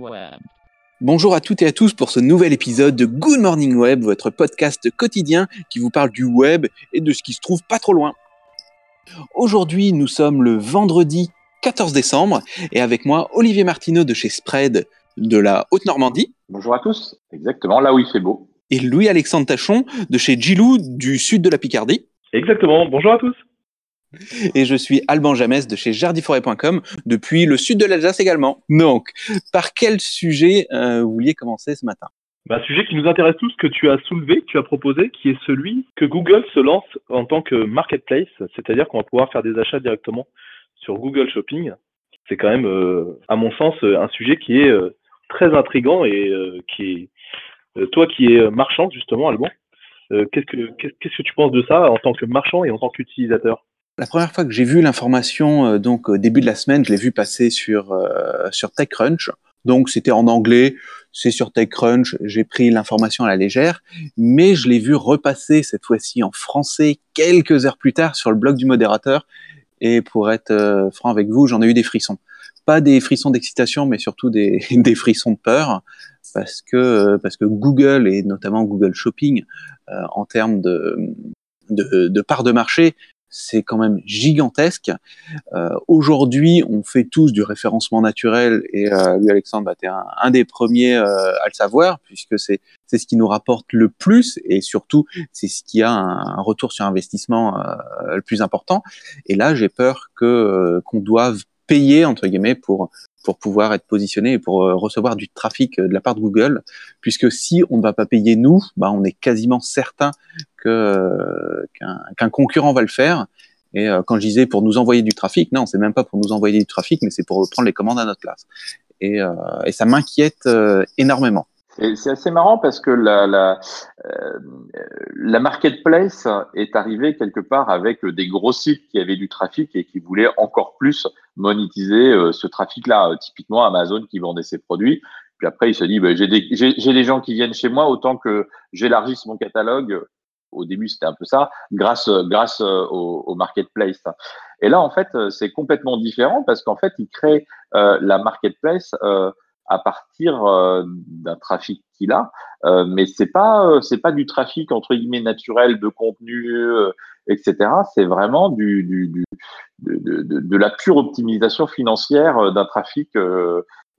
Web. Bonjour à toutes et à tous pour ce nouvel épisode de Good Morning Web, votre podcast quotidien qui vous parle du web et de ce qui se trouve pas trop loin. Aujourd'hui, nous sommes le vendredi 14 décembre et avec moi Olivier Martineau de chez Spread de la Haute-Normandie Bonjour à tous, exactement là où il fait beau. et Louis-Alexandre Tachon de chez Gilou du sud de la Picardie. Exactement. Bonjour à tous. Et je suis Alban Jamès de chez jardiforêt.com depuis le sud de l'Alsace également. Donc, par quel sujet euh, vous vouliez commencer ce matin? Bah, un sujet qui nous intéresse tous, que tu as soulevé, que tu as proposé, qui est celui que Google se lance en tant que marketplace, c'est-à-dire qu'on va pouvoir faire des achats directement sur Google Shopping. C'est quand même, euh, à mon sens, euh, un sujet qui est euh, très intrigant et qui est, toi qui es marchand justement, Alban, qu'est-ce que qu'est-ce qu'est-ce que tu penses de ça en tant que marchand et en tant qu'utilisateur? La première fois que j'ai vu l'information, euh, donc au début de la semaine, je l'ai vu passer sur, euh, sur TechCrunch. Donc c'était en anglais, c'est sur TechCrunch, j'ai pris l'information à la légère, mais je l'ai vu repasser cette fois-ci en français quelques heures plus tard sur le blog du modérateur. Et pour être euh, franc avec vous, j'en ai eu des frissons. Pas des frissons d'excitation, mais surtout des, frissons de peur, parce que, euh, parce que Google, et notamment Google Shopping, euh, en termes de, de, de part de marché, c'est quand même gigantesque. Euh, Aujourd'hui, on fait tous du référencement naturel et euh, lui, Alexandre, bah, tu es un, un des premiers euh, à le savoir puisque c'est ce qui nous rapporte le plus et surtout c'est ce qui a un, un retour sur investissement euh, le plus important. Et là, j'ai peur que euh, qu'on doive payer entre guillemets pour pour pouvoir être positionné et pour euh, recevoir du trafic euh, de la part de Google, puisque si on ne va pas payer nous, bah, on est quasiment certain que euh, qu'un concurrent va le faire. Et quand je disais pour nous envoyer du trafic, non, c'est même pas pour nous envoyer du trafic, mais c'est pour prendre les commandes à notre place. Et, ça m'inquiète énormément. C'est assez marrant parce que la, la, euh, la marketplace est arrivée quelque part avec des gros sites qui avaient du trafic et qui voulaient encore plus monétiser euh, ce trafic-là. Euh, Typiquement Amazon qui vendait ses produits. Puis après, il se dit, bah, j'ai des, des gens qui viennent chez moi, autant que j'élargisse mon catalogue. Au début, c'était un peu ça, grâce, grâce euh, au, marketplace. Et là, en fait, c'est complètement différent parce qu'en fait, il crée la marketplace à partir euh, d'un trafic qu'il a, euh, mais c'est pas euh, c'est pas du trafic entre guillemets naturel de contenu, etc. C'est vraiment du, de, la pure optimisation financière d'un trafic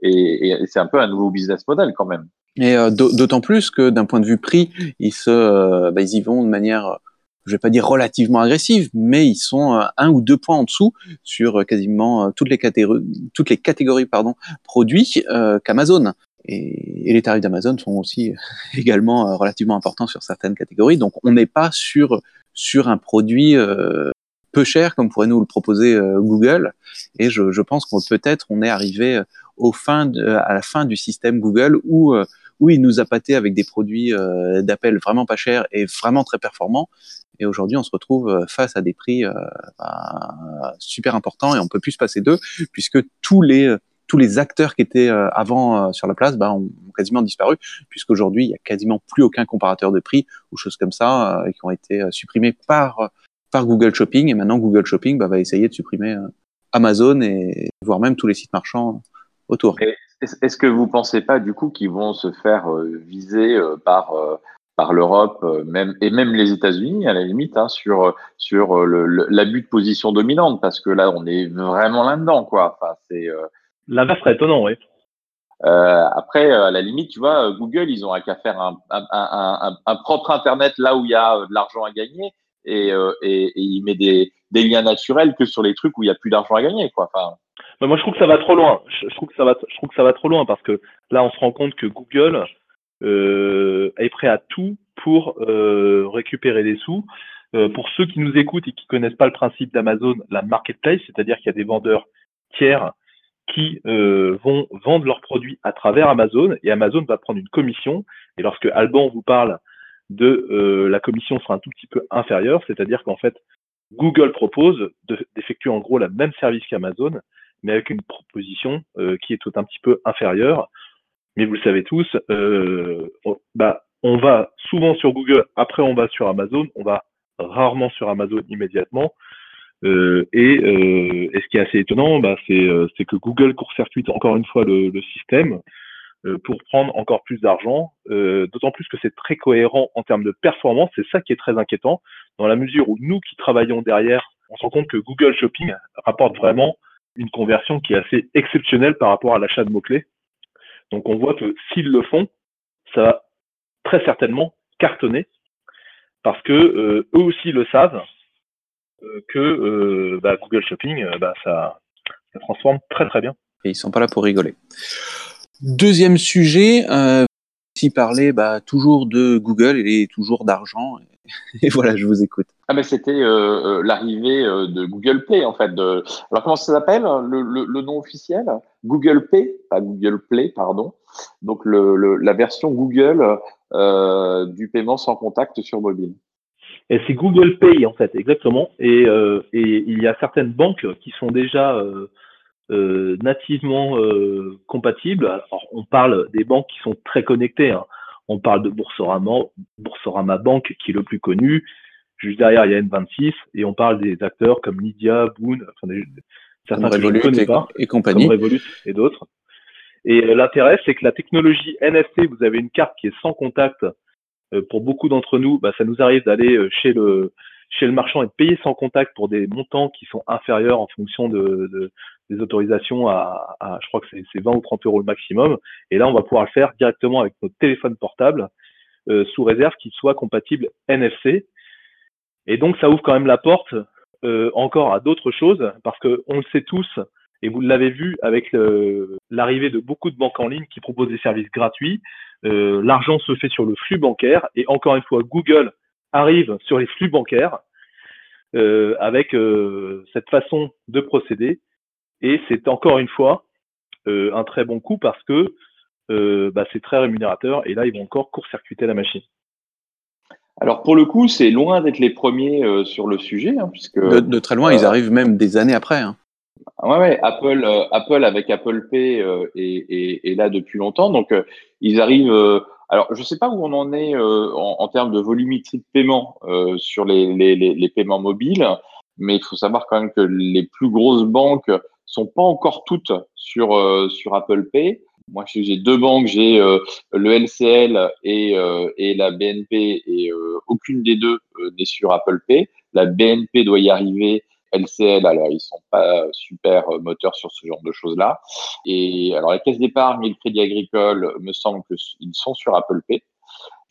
et, c'est un peu un nouveau business model quand même. Et d'au- d'autant plus que d'un point de vue prix, ils se, bah, ils y vont de manière, je vais pas dire relativement agressive, mais ils sont euh, un ou deux points en dessous sur euh, quasiment euh, toutes les catégories, toutes les catégories pardon produits euh, qu'Amazon. Et, les tarifs d'Amazon sont aussi également relativement importants sur certaines catégories. Donc on n'est pas sur sur un produit euh, peu cher comme pourrait nous le proposer Google. Et je, je pense qu'on peut-être on est arrivé au fin à la fin du système Google où où il nous a pâté avec des produits euh, d'appel vraiment pas chers et vraiment très performants. Et aujourd'hui, on se retrouve euh, face à des prix euh, bah, super importants et on peut plus se passer d'eux puisque tous les euh, tous les acteurs qui étaient avant sur la place bah, ont, quasiment disparu puisqu'aujourd'hui, il y a quasiment plus aucun comparateur de prix ou choses comme ça qui ont été supprimés par par Google Shopping et maintenant Google Shopping bah, va essayer de supprimer Amazon et voire même tous les sites marchands autour. Est-ce que vous pensez pas du coup qu'ils vont se faire viser par par l'Europe, euh, même et même les États-Unis à la limite, hein, sur sur euh, l'abus de position dominante, parce que là on est vraiment là-dedans, quoi. Enfin, c'est euh, L'inverse serait étonnant, oui. euh, après euh, à la limite, tu vois, Google, ils ont à qu'à faire un, un, un, un, propre internet là où il y a de l'argent à gagner et, euh, et, et il met des des liens naturels que sur les trucs où il y a plus d'argent à gagner, quoi. Enfin, moi, je trouve que ça va trop loin. Je, je trouve que ça va, je trouve que ça va trop loin parce que là, on se rend compte que Google est prêt à tout pour euh, récupérer des sous. Euh, pour ceux qui nous écoutent et qui connaissent pas le principe d'Amazon, la marketplace, c'est-à-dire qu'il y a des vendeurs tiers qui euh, vont vendre leurs produits à travers Amazon et Amazon va prendre une commission. Et lorsque Alban vous parle de euh, la commission sera un tout petit peu inférieure, c'est-à-dire qu'en fait, Google propose de- d'effectuer en gros la même service qu'Amazon, mais avec une proposition euh, qui est tout un petit peu inférieure. Mais vous le savez tous, euh, on, bah, on va souvent sur Google, après on va sur Amazon, on va rarement sur Amazon immédiatement. Euh, et, euh, et ce qui est assez étonnant, bah, c'est euh, que Google court-circuite encore une fois le, le système pour prendre encore plus d'argent, d'autant plus que c'est très cohérent en termes de performance. C'est ça qui est très inquiétant, dans la mesure où nous qui travaillons derrière, on se rend compte que Google Shopping rapporte vraiment une conversion qui est assez exceptionnelle par rapport à l'achat de mots-clés. Donc on voit que s'ils le font, ça va très certainement cartonner parce que eux aussi le savent euh, que euh, bah, Google Shopping, euh, bah, ça, ça, transforme très très bien. Et ils sont pas là pour rigoler. Deuxième sujet, euh, si parler bah, toujours de Google et toujours d'argent. Et voilà, je vous écoute. Ah ben c'était euh, l'arrivée de Google Play en fait. Alors comment ça s'appelle le, nom officiel? Google Pay, pas Google Play, pardon. Donc la version Google euh, du paiement sans contact sur mobile. Et c'est Google Pay en fait, exactement. Et, euh, il y a certaines banques qui sont déjà euh, euh, nativement euh, compatibles. Alors, on parle des banques qui sont très connectées. Hein. On parle de Boursorama, Boursorama Bank qui est le plus connu. Juste derrière, il y a N26 et on parle des acteurs comme Lydia, Boon, enfin, des, certains que je ne connais pas, et compagnie. comme Revolut et d'autres. Et euh, l'intérêt, c'est que la technologie NFC, vous avez une carte qui est sans contact euh, pour beaucoup d'entre nous, bah, ça nous arrive d'aller euh, chez le chez le marchand et de payer sans contact pour des montants qui sont inférieurs en fonction de, de des autorisations à, à, je crois que c'est 20 ou 30 euros le maximum. Et là, on va pouvoir le faire directement avec notre téléphone portable, euh, sous réserve qu'il soit compatible NFC. Et donc, ça ouvre quand même la porte euh, encore à d'autres choses, parce que on le sait tous, et vous l'avez vu avec l'arrivée de beaucoup de banques en ligne qui proposent des services gratuits. Euh, L'argent se fait sur le flux bancaire et encore une fois, Google arrive sur les flux bancaires euh, avec euh, cette façon de procéder. Et c'est encore une fois euh, un très bon coup parce que euh, bah, c'est très rémunérateur et là, ils vont encore court-circuiter la machine. Alors pour le coup, c'est loin d'être les premiers sur le sujet, hein, puisque de, de, très loin, ils arrivent même des années après. Hein. Ouais, ouais, Apple, euh, Apple avec Apple Pay euh, est, est, là depuis longtemps. Donc, euh, ils arrivent. alors, je ne sais pas où on en est en, en, termes de volumétrie de paiement sur les, les, les, paiements mobiles, mais il faut savoir quand même que les plus grosses banques sont pas encore toutes sur sur Apple Pay. Moi, j'ai deux banques, j'ai le LCL et, et la BNP, et aucune des deux n'est sur Apple Pay. La BNP doit y arriver LCL, alors ils sont pas super euh, moteurs sur ce genre de choses-là. Et alors la caisse d'épargne et le crédit agricole, me semble qu'ils sont sur Apple Pay.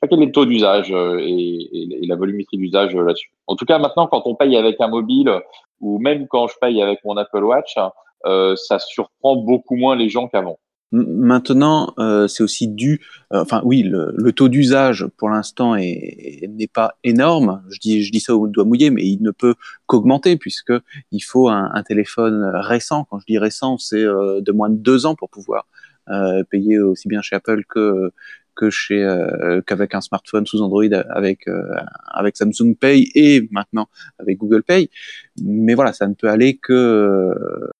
Quel est le taux d'usage euh, et, et, la volumétrie d'usage euh, là-dessus? En tout cas, maintenant, quand on paye avec un mobile ou même quand je paye avec mon Apple Watch, euh, ça surprend beaucoup moins les gens qu'avant. Maintenant, euh, c'est aussi dû, euh, enfin oui, le, le taux d'usage pour l'instant n'est pas énorme. Je dis, je dis ça au doigt mouillé, mais il ne peut qu'augmenter puisque il faut un, un, téléphone récent. Quand je dis récent, c'est euh, de moins de deux ans pour pouvoir euh, payer aussi bien chez Apple que que chez euh, qu'avec un smartphone sous Android avec euh, avec Samsung Pay et maintenant avec Google Pay. Mais voilà, ça ne peut aller que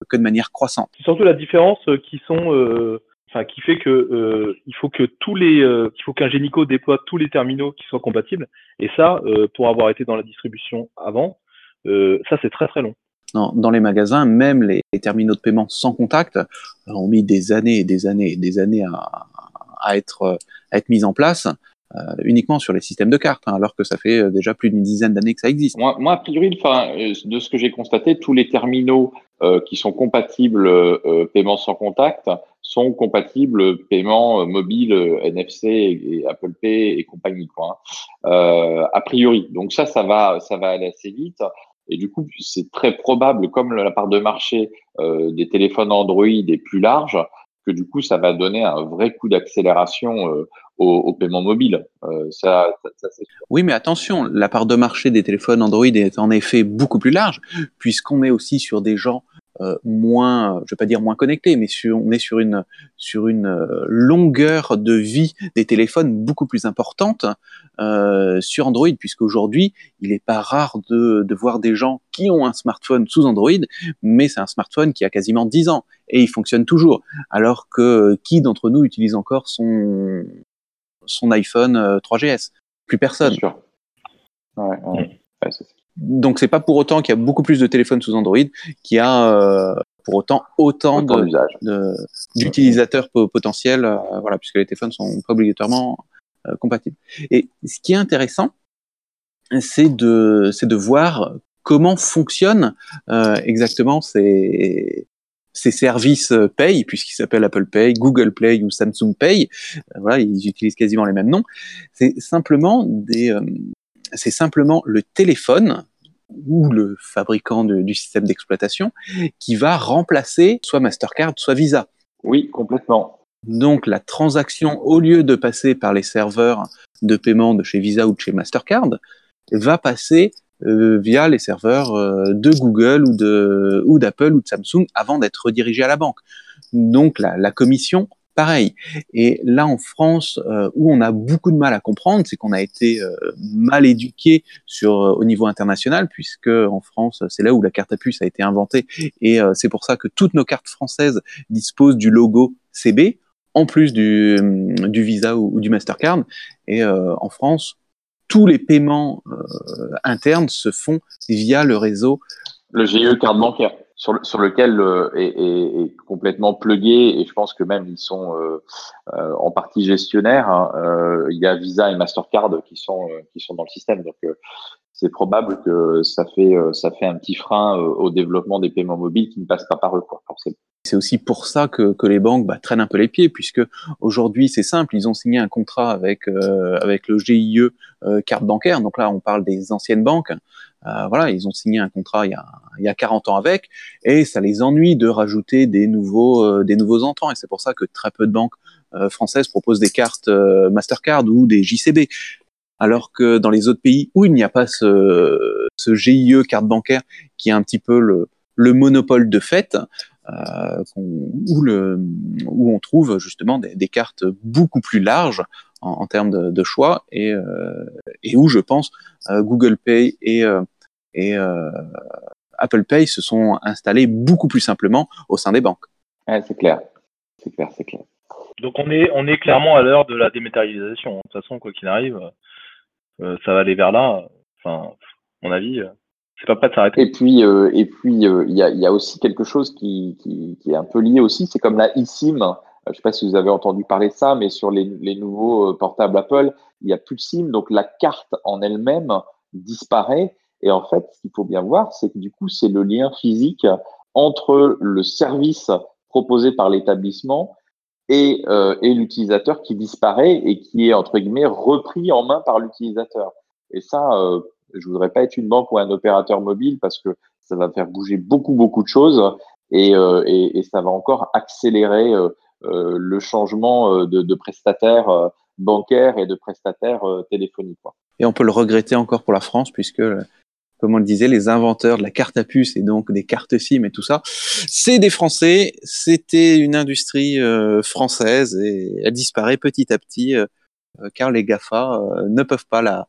que de manière croissante. C'est surtout la différence euh, qui sont Enfin, qui fait que il faut que tous les, il faut qu'un Génico déploie tous les terminaux qui soient compatibles. Et ça, pour avoir été dans la distribution avant, ça c'est très très long. Dans, dans, les magasins, même les, les, terminaux de paiement sans contact ont mis des années et des années et des années à, à être, à mise en place. Euh, uniquement sur les systèmes de cartes, hein, alors que ça fait euh, déjà plus d'une dizaine d'années que ça existe. Moi, a priori, euh, de ce que j'ai constaté, tous les terminaux qui sont compatibles paiement sans contact sont compatibles paiement mobile, NFC et, Apple Pay et compagnie. Quoi, hein. a priori, donc ça, ça va aller assez vite. Et du coup, c'est très probable, comme la part de marché des téléphones Android est plus large, du coup, ça va donner un vrai coup d'accélération euh, au, au, paiement mobile. Euh, ça oui, mais attention, la part de marché des téléphones Android est en effet beaucoup plus large, puisqu'on est aussi sur des gens euh, moins, je vais pas dire moins connectés, mais sur, on est sur une sur une euh, longueur de vie des téléphones beaucoup plus importante euh, sur Android, puisqu'aujourd'hui il est pas rare de, de voir des gens qui ont un smartphone sous Android, mais c'est un smartphone qui a quasiment 10 ans et il fonctionne toujours, alors que qui d'entre nous utilise encore son son iPhone 3GS Plus personne. Sûr. Ouais, ouais. Ouais, donc c'est pas pour autant qu'il y a beaucoup plus de téléphones sous Android qu'il y a euh, pour autant autant, d'utilisateurs potentiels, voilà, puisque les téléphones sont pas obligatoirement compatibles. Et ce qui est intéressant, c'est de, c'est de voir comment fonctionnent exactement ces, ces services Pay, puisqu'ils s'appellent Apple Pay, Google Play ou Samsung Pay. voilà, ils utilisent quasiment les mêmes noms. C'est simplement des, c'est simplement le téléphone ou le fabricant du système d'exploitation qui va remplacer soit Mastercard, soit Visa. Oui, complètement. Donc la transaction, au lieu de passer par les serveurs de paiement de chez Visa ou de chez Mastercard, va passer euh, via les serveurs euh, de Google ou de ou d'Apple ou de Samsung avant d'être redirigée à la banque. Donc la, la commission pareil. Et là, en France, euh, où on a beaucoup de mal à comprendre, c'est qu'on a été euh, mal éduqué sur euh, au niveau international, puisque en France, c'est là où la carte à puce a été inventée, et c'est pour ça que toutes nos cartes françaises disposent du logo CB, en plus du, du Visa ou, du Mastercard. Et en France, tous les paiements internes se font via le réseau. Le GE carte bancaire sur, lequel euh, est, complètement plugué et je pense que même ils sont euh, euh en partie gestionnaires. Hein. Il y a Visa et Mastercard qui sont qui sont dans le système, donc c'est probable que ça fait ça fait un petit frein au développement des paiements mobiles qui ne passent pas par eux, forcément. C'est aussi pour ça que, que les banques bah, traînent un peu les pieds, puisque aujourd'hui c'est simple, ils ont signé un contrat avec avec le GIE carte bancaire. Donc là, on parle des anciennes banques. Euh, voilà, ils ont signé un contrat il y, a, il y a 40 ans avec, et ça les ennuie de rajouter des nouveaux, euh, des nouveaux entrants. Et c'est pour ça que très peu de banques euh, françaises proposent des cartes Mastercard ou des JCB. Alors que dans les autres pays où il n'y a pas ce, ce GIE carte bancaire qui est un petit peu le, le monopole de fait, euh, où, le, où on trouve justement des, des cartes beaucoup plus larges en, en termes de, de, choix et, euh, et où je pense euh, Google Pay et, euh, et Apple Pay se sont installés beaucoup plus simplement au sein des banques. Ouais, c'est clair, c'est clair, c'est clair. Donc on est, on est clairement à l'heure de la dématérialisation. De toute façon, quoi qu'il arrive, euh, ça va aller vers là. Enfin, à mon avis, c'est pas prêt de s'arrêter. Et puis, euh, et puis, il euh, y, a, y, a, aussi quelque chose qui, qui, qui est un peu lié aussi. C'est comme la eSIM je ne sais pas si vous avez entendu parler de ça, mais sur les, les nouveaux euh, portables Apple, il n'y a plus de SIM, donc la carte en elle-même disparaît. Et en fait, ce qu'il faut bien voir, c'est que du coup, c'est le lien physique entre le service proposé par l'établissement et, euh, et l'utilisateur qui disparaît et qui est entre guillemets repris en main par l'utilisateur. Et ça, euh, je voudrais pas être une banque ou un opérateur mobile parce que ça va faire bouger beaucoup beaucoup de choses et, euh, ça va encore accélérer euh, le changement de, de prestataire bancaire et de prestataire téléphonique. Et on peut le regretter encore pour la France, puisque comme on le disait, les inventeurs de la carte à puce et donc des cartes SIM et tout ça, c'est des Français, c'était une industrie euh, française et elle disparaît petit à petit euh, car les GAFA euh, ne peuvent pas la,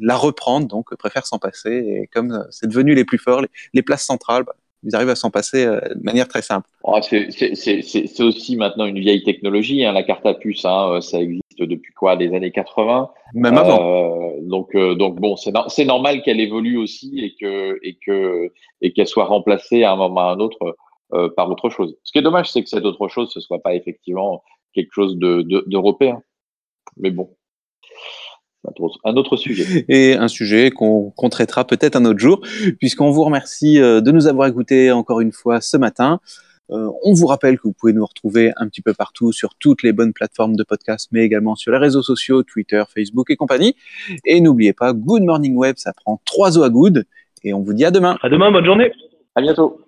la reprendre, donc préfèrent s'en passer. Et comme c'est devenu les plus forts, les, les places centrales, bah, ils arrivent à s'en passer euh, de manière très simple. Oh, c'est aussi maintenant une vieille technologie, hein, la carte à puce, hein, euh, ça existe depuis quoi, des années 80 Même avant. Euh, donc, euh, donc bon, c'est no normal qu'elle évolue aussi et que et que et qu'elle soit remplacée à un moment ou à un autre euh, par autre chose. Ce qui est dommage, c'est que cette autre chose, ce soit pas effectivement quelque chose d'européen. De, Mais bon un autre sujet. Et un sujet qu'on qu traitera peut-être un autre jour, puisqu'on vous remercie de nous avoir écoutés encore une fois ce matin. Euh, on vous rappelle que vous pouvez nous retrouver un petit peu partout sur toutes les bonnes plateformes de podcast, mais également sur les réseaux sociaux, Twitter, Facebook et compagnie. Et n'oubliez pas, Good Morning Web, ça prend trois os à good. Et on vous dit à demain. À demain, bonne journée. À bientôt.